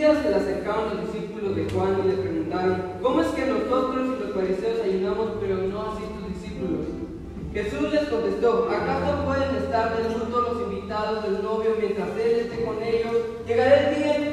día se le acercaron los discípulos de Juan y le preguntaron, ¿cómo es que nosotros y los fariseos ayunamos pero no así tus discípulos? Jesús les contestó, ¿acaso pueden estar desnudos los invitados del novio mientras él esté con ellos? Llegará el día en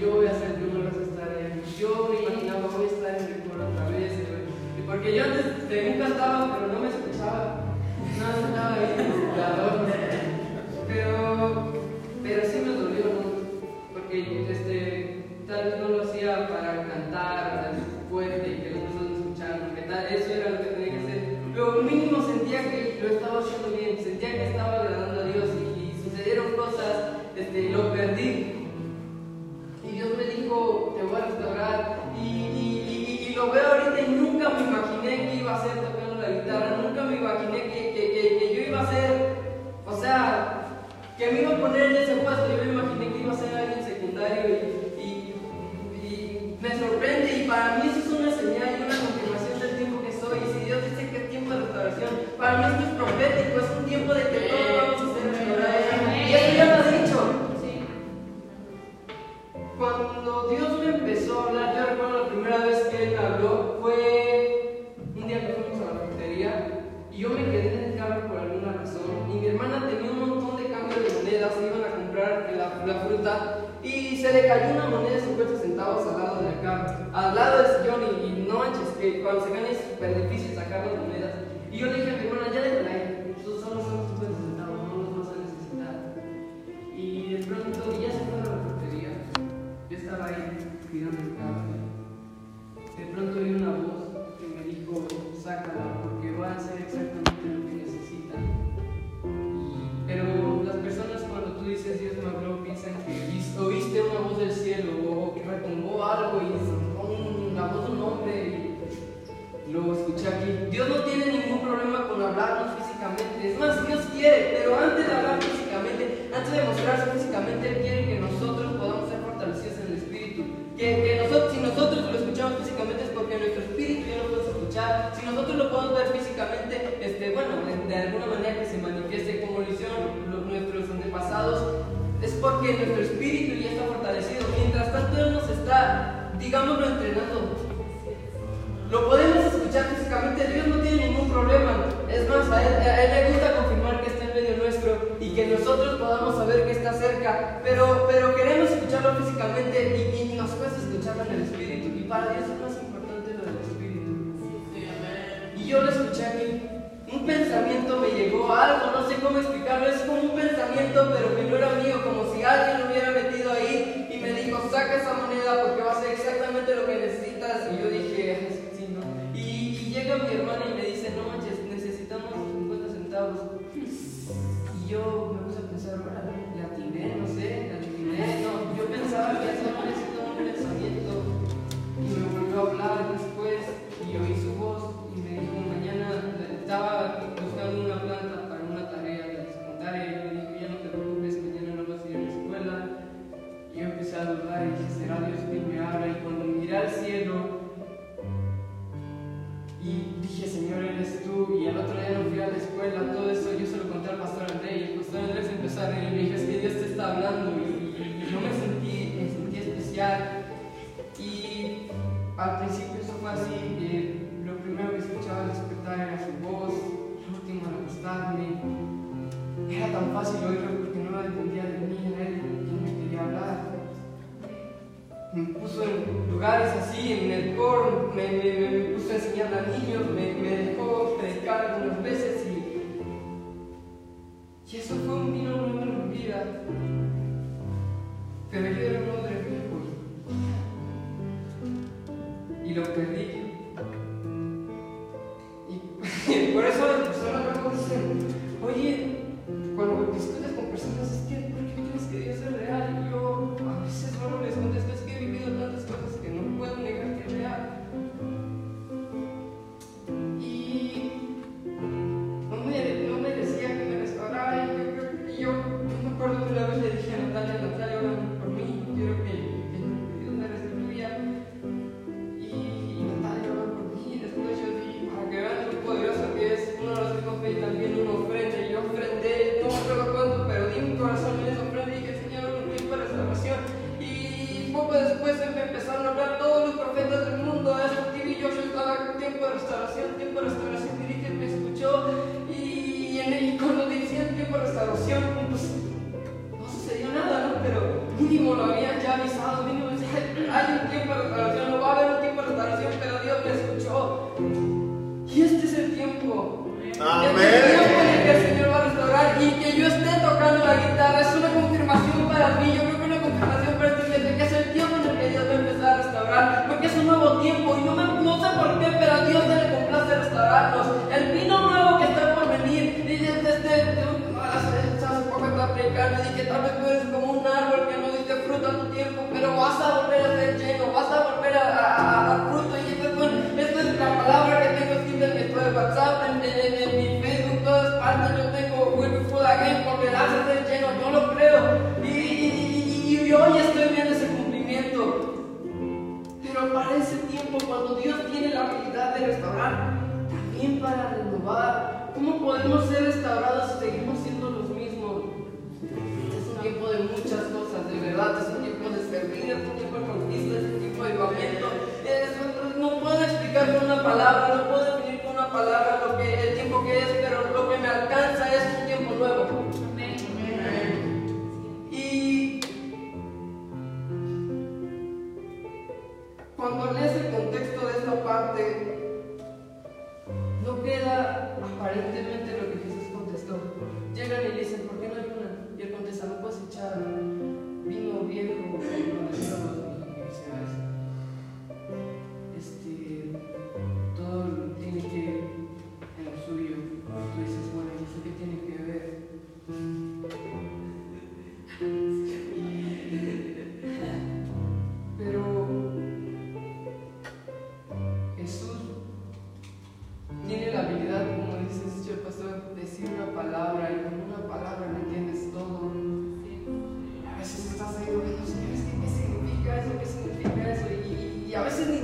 yo voy a hacer de una vez esta de yo me imaginaba voy a estar en el coro otra vez, porque yo según cantaba, pero no me escuchaba, no estaba bien el jugador, pero, pero sí me dolió, ¿no? Porque este, tal vez no lo hacía para cantar fuerte y que los personas me escucharan, porque tal, eso era lo que tenía que hacer, pero mínimo sentía que lo estaba haciendo bien, sentía que estaba agradando a Dios y, sucedieron cosas, este, locas mostrarse físicamente, Él quiere que nosotros podamos ser fortalecidos en el espíritu. Que, que nosotros, si nosotros lo escuchamos físicamente es porque nuestro espíritu ya lo podemos escuchar. Si nosotros lo podemos ver físicamente, este, bueno, de, de alguna manera que se manifieste como lo hicieron los, nuestros antepasados, es porque nuestro espíritu ya está fortalecido. Mientras tanto, Él nos está, digámoslo, entrenando palabra, es más importante lo del Espíritu. Y yo lo escuché aquí. Un pensamiento me llegó, algo, no sé cómo explicar. Te dejé de último lo habían ya avisado, vino a decir, hay un. muchas cosas, de verdad. Es un tiempo de servir, es un tiempo de conquista, es un tiempo de avivamiento. No puedo explicar con una palabra, no puedo definir con una palabra lo que Amen.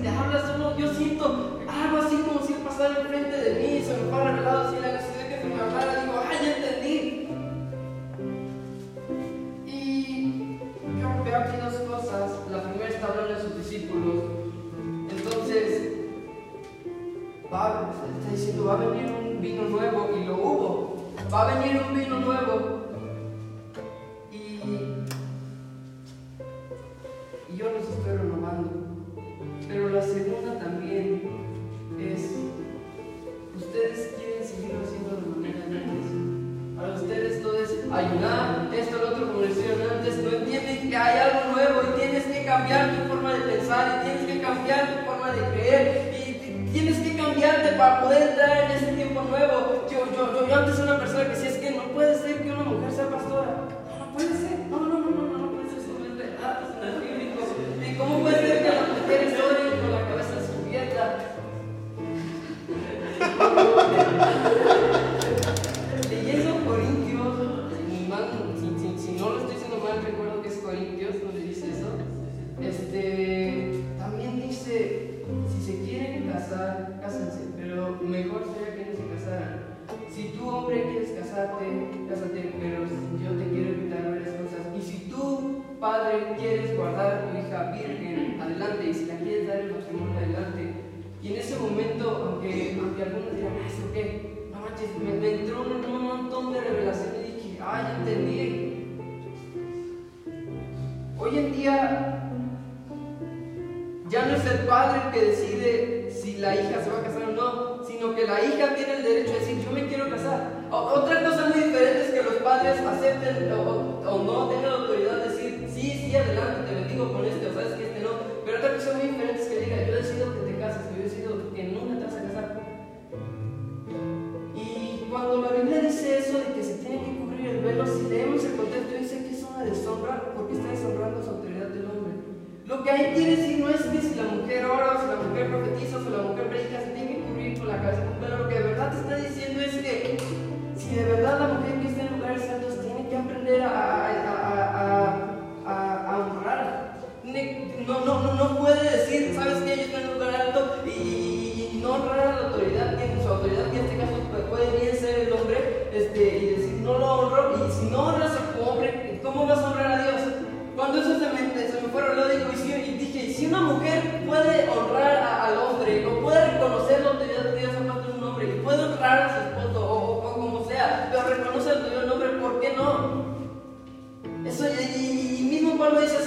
veces te solo, yo siento algo así como si pasara enfrente de mí, se me fue revelado así la necesidad que se me hablara, digo, ¡ay, ya entendí! Y yo veo aquí dos cosas. La primera está hablando de sus discípulos. Entonces, va, está diciendo, va a venir un vino nuevo, y lo hubo. Va a venir un vino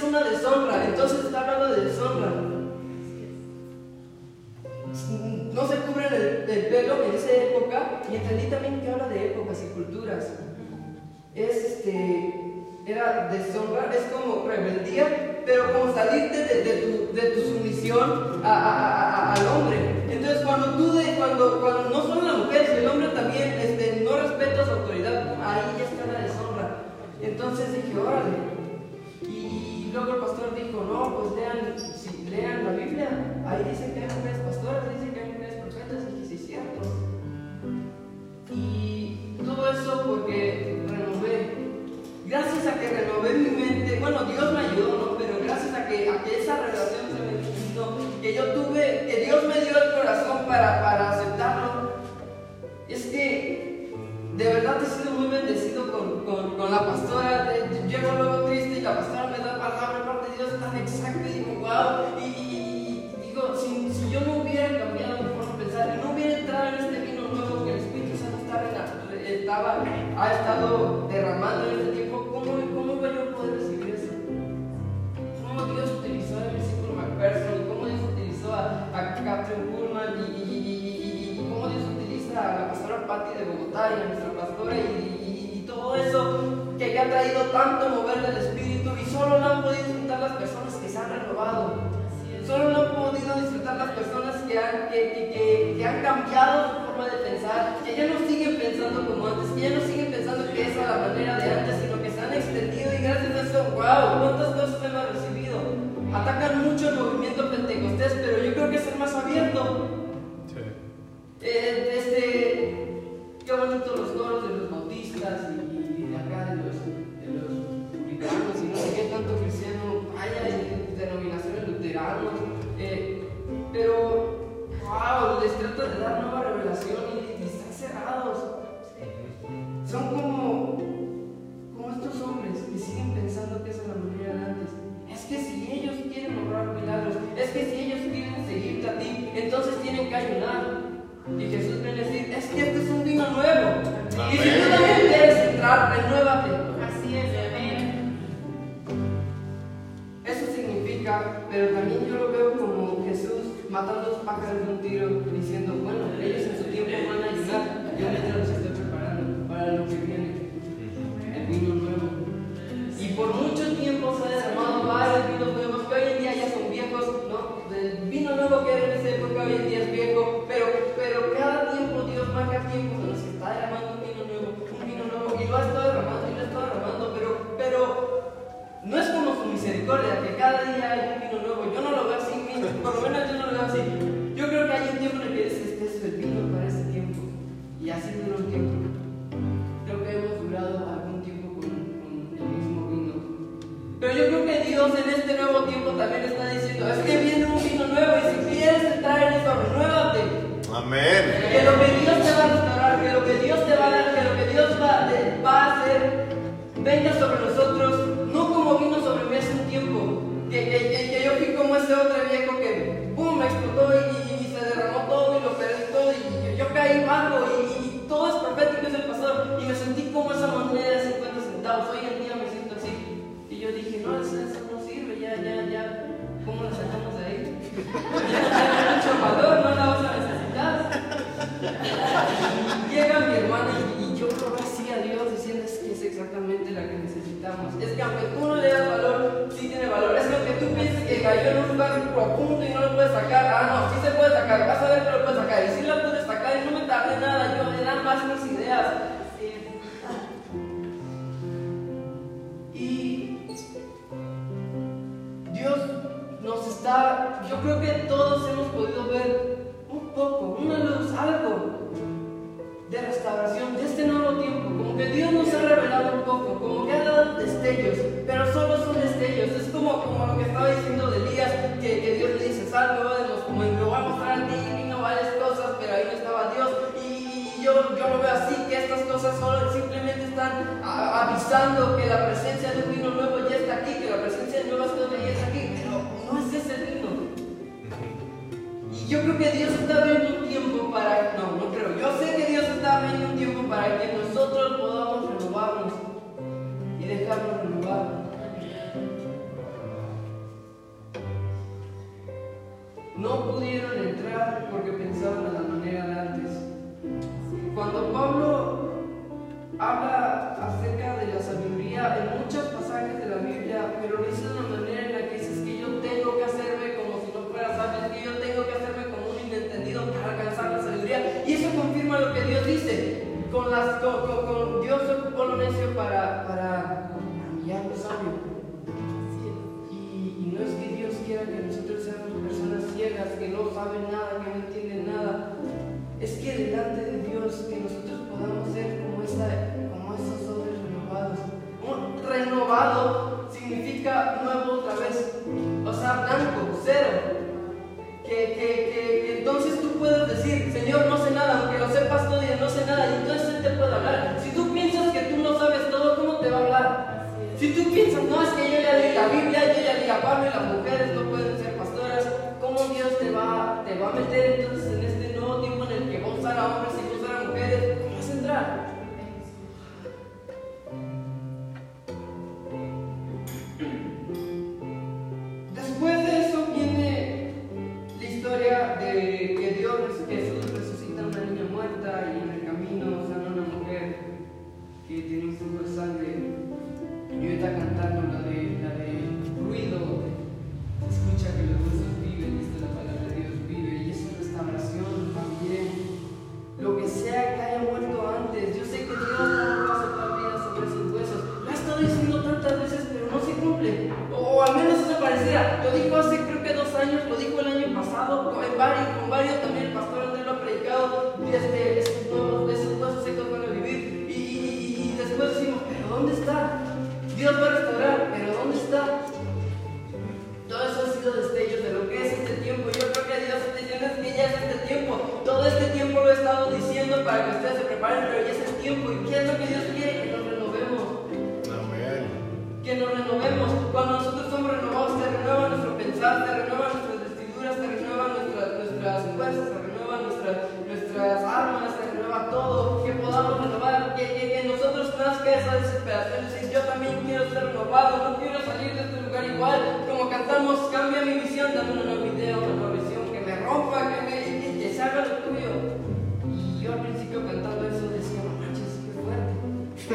una deshonra, entonces está hablando de deshonra. No se cubre el, el pelo en esa época, y entendí también que habla de épocas y culturas. Es este era deshonra, es como rebeldía, pero como salirte de, tu, sumisión al hombre. Entonces cuando tú, cuando, cuando no solo la mujer, el hombre también este, no respeta su autoridad, ahí ya está la deshonra. Entonces dije, órale. Y luego el pastor dijo, no, pues lean, si lean la Biblia, ahí dice que hay mujeres pastoras, dice que hay mujeres profetas, y sí, es cierto. Y todo eso porque renové gracias a que renové mi mente, bueno, Dios me ayudó, ¿no? Pero gracias a que, a que esa relación se me que yo tuve, que Dios me dio el corazón para, para aceptarlo, es que de verdad he sido muy bendecido con, con, con la pastora. Tan exacta y digo, wow. Y, digo, si, yo no hubiera cambiado mi forma de pensar y no hubiera entrado en este vino nuevo que el Espíritu Santo estaba, estaba ha estado derramando en este tiempo, ¿cómo, iba yo a poder recibir eso? ¿Cómo Dios utilizó el versículo McPherson? ¿Cómo Dios utilizó a, a Catherine Pullman? Y, y, cómo Dios utiliza a la pastora Patti de Bogotá y a nuestra pastora? Y, cambiado su forma de pensar, que ya no siguen pensando como antes, que ya no siguen pensando que es la manera de antes, sino que se han extendido y gracias a eso, wow, ¿cuántas cosas hemos recibido? Atacan mucho el movimiento pentecostés, pero yo creo que es el más abierto. Eh, este, qué bonito los coros de los bautistas y, misericordia, que cada día hay un vino nuevo. Yo no lo veo así, por lo menos yo no lo veo así. Yo creo que hay un tiempo en el que este es el vino para ese tiempo. Y así dura un tiempo. Pero yo creo que Dios en este nuevo tiempo también está diciendo, es que viene un vino nuevo y si quieres entrar en eso, renuévate. Amén. Que lo que Dios te va a restaurar, que lo que Dios te va a dar, que lo que Dios va, a hacer, venga sobre nosotros, Es que aunque tú no le das valor, sí tiene valor. Es que aunque tú pienses que cayó en un lugar profundo y no lo puedes sacar, ah, no, sí se puede sacar, vas a ver que lo puedes sacar. Y sí lo puedes sacar y no me tardé nada, yo me dan más mis ideas. yo creo que todos hemos podido ver un poco, una luz, algo de restauración de este nuevo tiempo. Como que Dios nos ha revelado un poco, como que ha dado destellos, pero solo son destellos. Es como, como lo que estaba diciendo de Elías, que, que Dios le dice, salve, como me voy a mostrar a ti, vino varias cosas, pero ahí no estaba Dios. Y, yo, yo lo veo así, que estas cosas solo simplemente están avisando que la presencia de un vino nuevo ya está aquí, que la presencia de nuevas cosas ya está aquí, pero no es ese vino. Y yo creo que Dios está viendo un tiempo para, no, no creo, yo sé que Dios está para que nosotros podamos renovarnos y dejarnos renovar. No pudieron entrar porque pensaban a la manera de antes. Cuando Pablo habla acerca de la sabiduría en muchos pasajes de la Biblia, pero lo dice de una Con, Dios ocupó lo necio para, para humillar lo sabio. Y, no es que Dios quiera que nosotros seamos personas ciegas, que no saben nada, que no entienden nada. Es que delante de Dios que nosotros podamos ser como, esa, como esos hombres renovados. Un renovado significa nuevo otra vez. O sea, blanco, cero. Que, que, entonces tú puedes decir, Señor, no sé nada, aunque lo sepas todo y no sé nada, y y las mujeres no pueden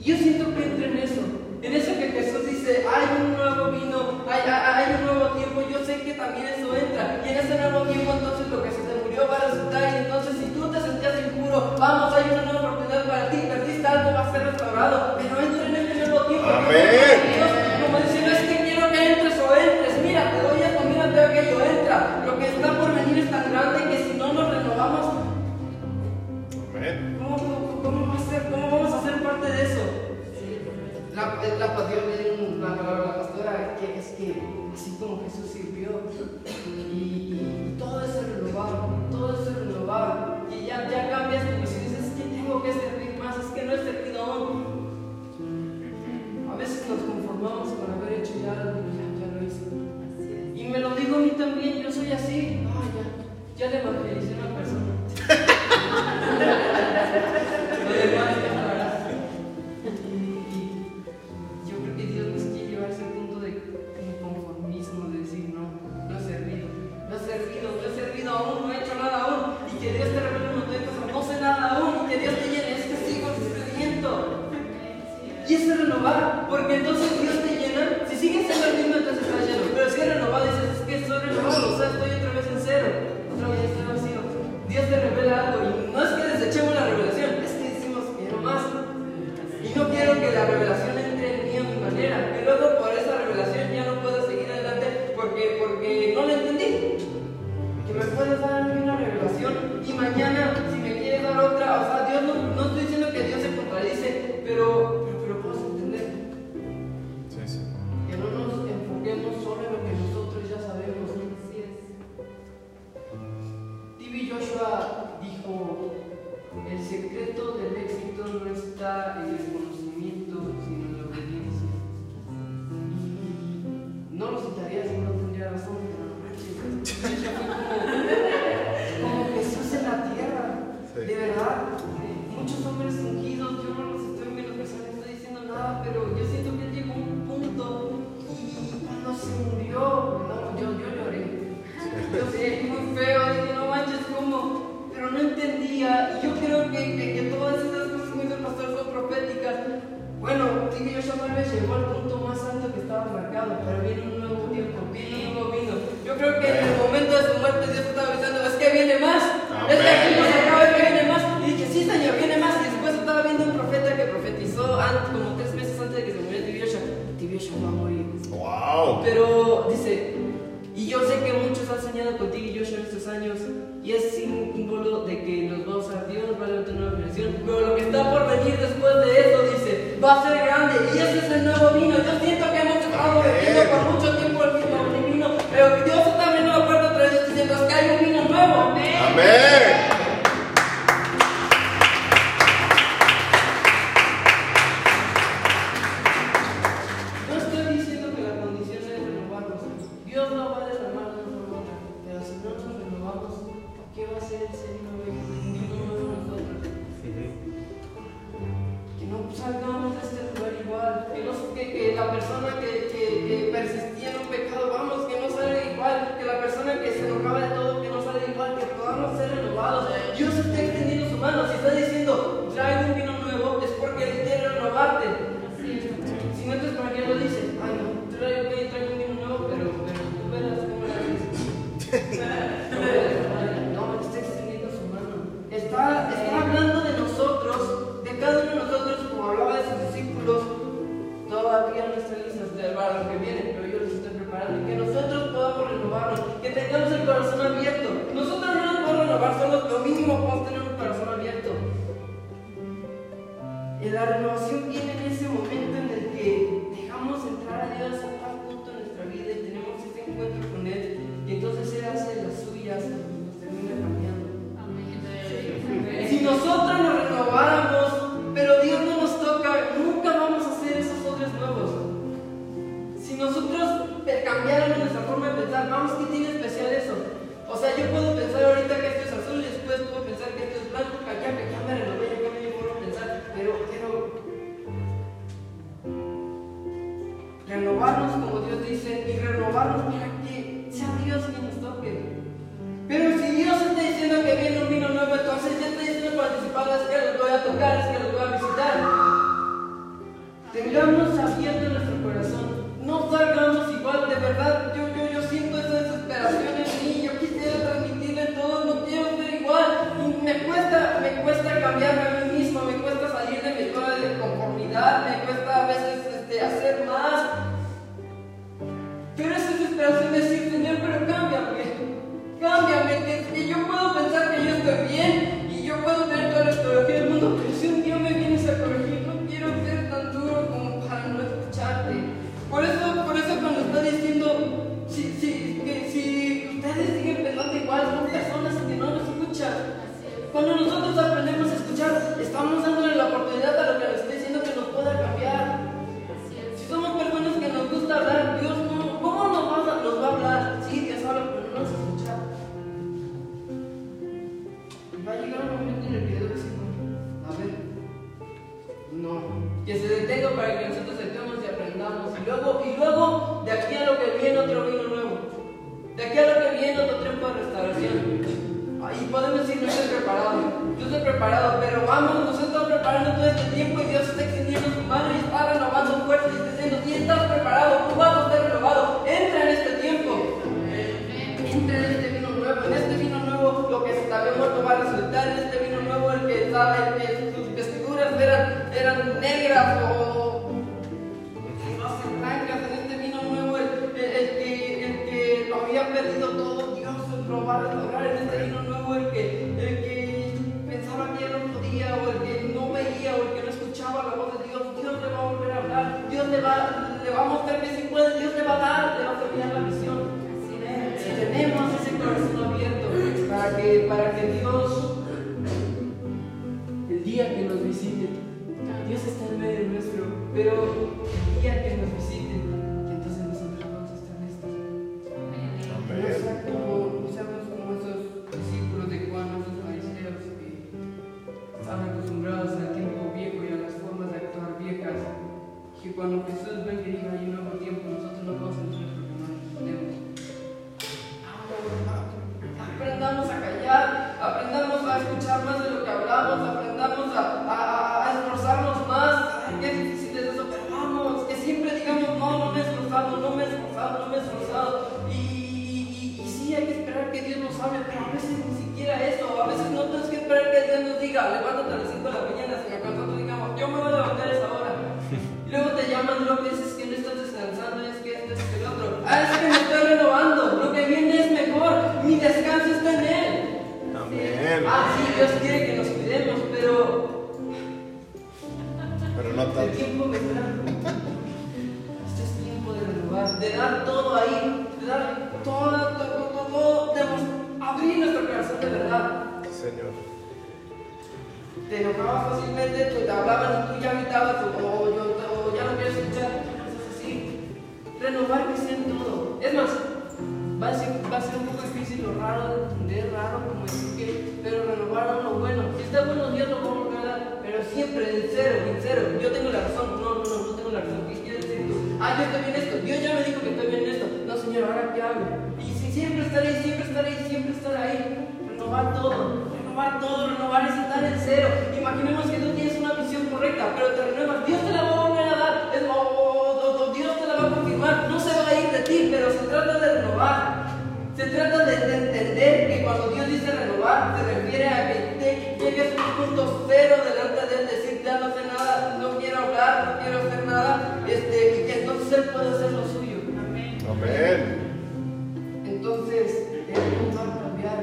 Y yo siento que entra en eso. En eso que Jesús dice, hay un nuevo vino, hay, hay, un nuevo tiempo, yo sé que también eso entra. Y en ese nuevo tiempo entonces lo que se te murió va a resultar. Y entonces si tú te sentías impuro, vamos, hay una nueva oportunidad para ti, perdiste algo, va a ser restaurado. Pero entra en ese nuevo tiempo. de la pasión viene palabra la pastora, que es que así como Jesús sirvió y, y todo es renovado, todo es renovado. Y ya, ya cambias tu visión dices, es que tengo que servir más, es que no he servido aún. A veces nos conformamos con haber hecho ya algo, ya, ya lo hice. Y me lo digo a mí también, yo soy así, ya, ya le evangelicé a una persona. está en Buffering las cenizas del que viene, pero yo los estoy preparando. Y que nosotros podamos renovarnos, que tengamos el corazón abierto. Nosotros no nos podemos renovar solos, lo mínimo podemos tener un corazón abierto. Y la renovación viene en ese momento en el que dejamos entrar a Dios a tal punto en nuestra vida y tenemos ese encuentro con Él. Y entonces Él hace las suyas que se detenga para que nosotros sentemos y aprendamos. Y luego, y luego, de aquí a lo que viene otro vino nuevo. De aquí a lo que viene otro tiempo de restauración. Ahí podemos decir, no estoy preparado. Yo estoy preparado, pero vamos, nos estamos preparando todo este tiempo y Dios está extendiendo su mano y está renovando fuerzas y está diciendo, si estás preparado, tú vas a ser renovado. Entra en este tiempo. Entra en este vino nuevo. En este vino nuevo, lo que había muerto va a resultar. En este vino nuevo, el que sabe que, para que Dios, el día que nos visite, Dios está en medio nuestro, pero el día que nos visite, tú te hablaban y tú ya gritabas o, o yo, o ya no quieres escuchar, cosas así. Renovar sea en todo. Es más, va a, ser, va a ser un poco difícil o raro de entender, raro como decir que, pero renovar lo bueno. Si está bueno, Dios lo a dar, pero siempre en cero, en cero. Yo tengo la razón, no, no, no, no tengo la razón. ¿Qué quieres decir tú? Ah, yo estoy bien en esto, Dios ya me dijo que estoy bien en esto. No, Señor, ahora qué hago. Y si siempre estar ahí, siempre estar ahí, siempre estar ahí. Renovar todo, renovar todo, renovar es estar en cero. Imaginemos que tú tienes una visión correcta, pero te renuevas. Dios te la va a volver a dar, es- o, o- o- o Dios te la va a confirmar. No se va a ir de ti, pero se trata de renovar. Se trata de, de entender que cuando Dios dice renovar, se refiere a que te- llegues a un punto cero delante de Él, decir ya no sé nada, no quiero hablar, no quiero hacer nada, este, y que entonces Él puede hacer lo suyo. Amén. Entonces, Él nos va a cambiar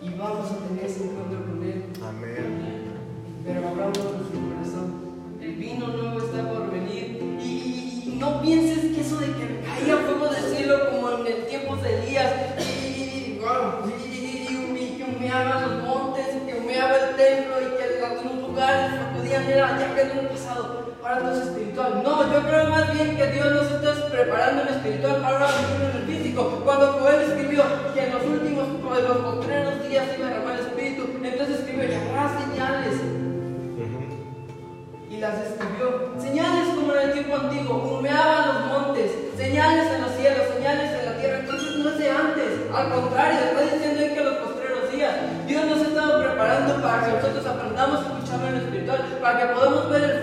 y vamos a tener ese encuentro con Él. Amén. Corazón el vino nuevo está por venir. Y, y- y no pienses que eso de que caiga fuego del cielo como en el tiempo de Elías. Y, que humeaba los montes, que humeaba el templo y que algunos lugares podían era ya quedó en el pasado. Ahora todo es espiritual. No, yo creo más bien que Dios nos está preparando en espiritual para ahora vivir en el físico. Cuando Joel escribió que en los últimos, en los postreros días iba a derramar el espíritu, entonces escribió, y habrá señales las escribió. Señales como en el tiempo antiguo, humeaban los montes, señales en los cielos, señales en la tierra. Entonces no es de antes, al contrario, está diciendo que los postreros días, Dios nos ha estado preparando para que nosotros aprendamos a escucharlo en lo espiritual, para que podamos ver el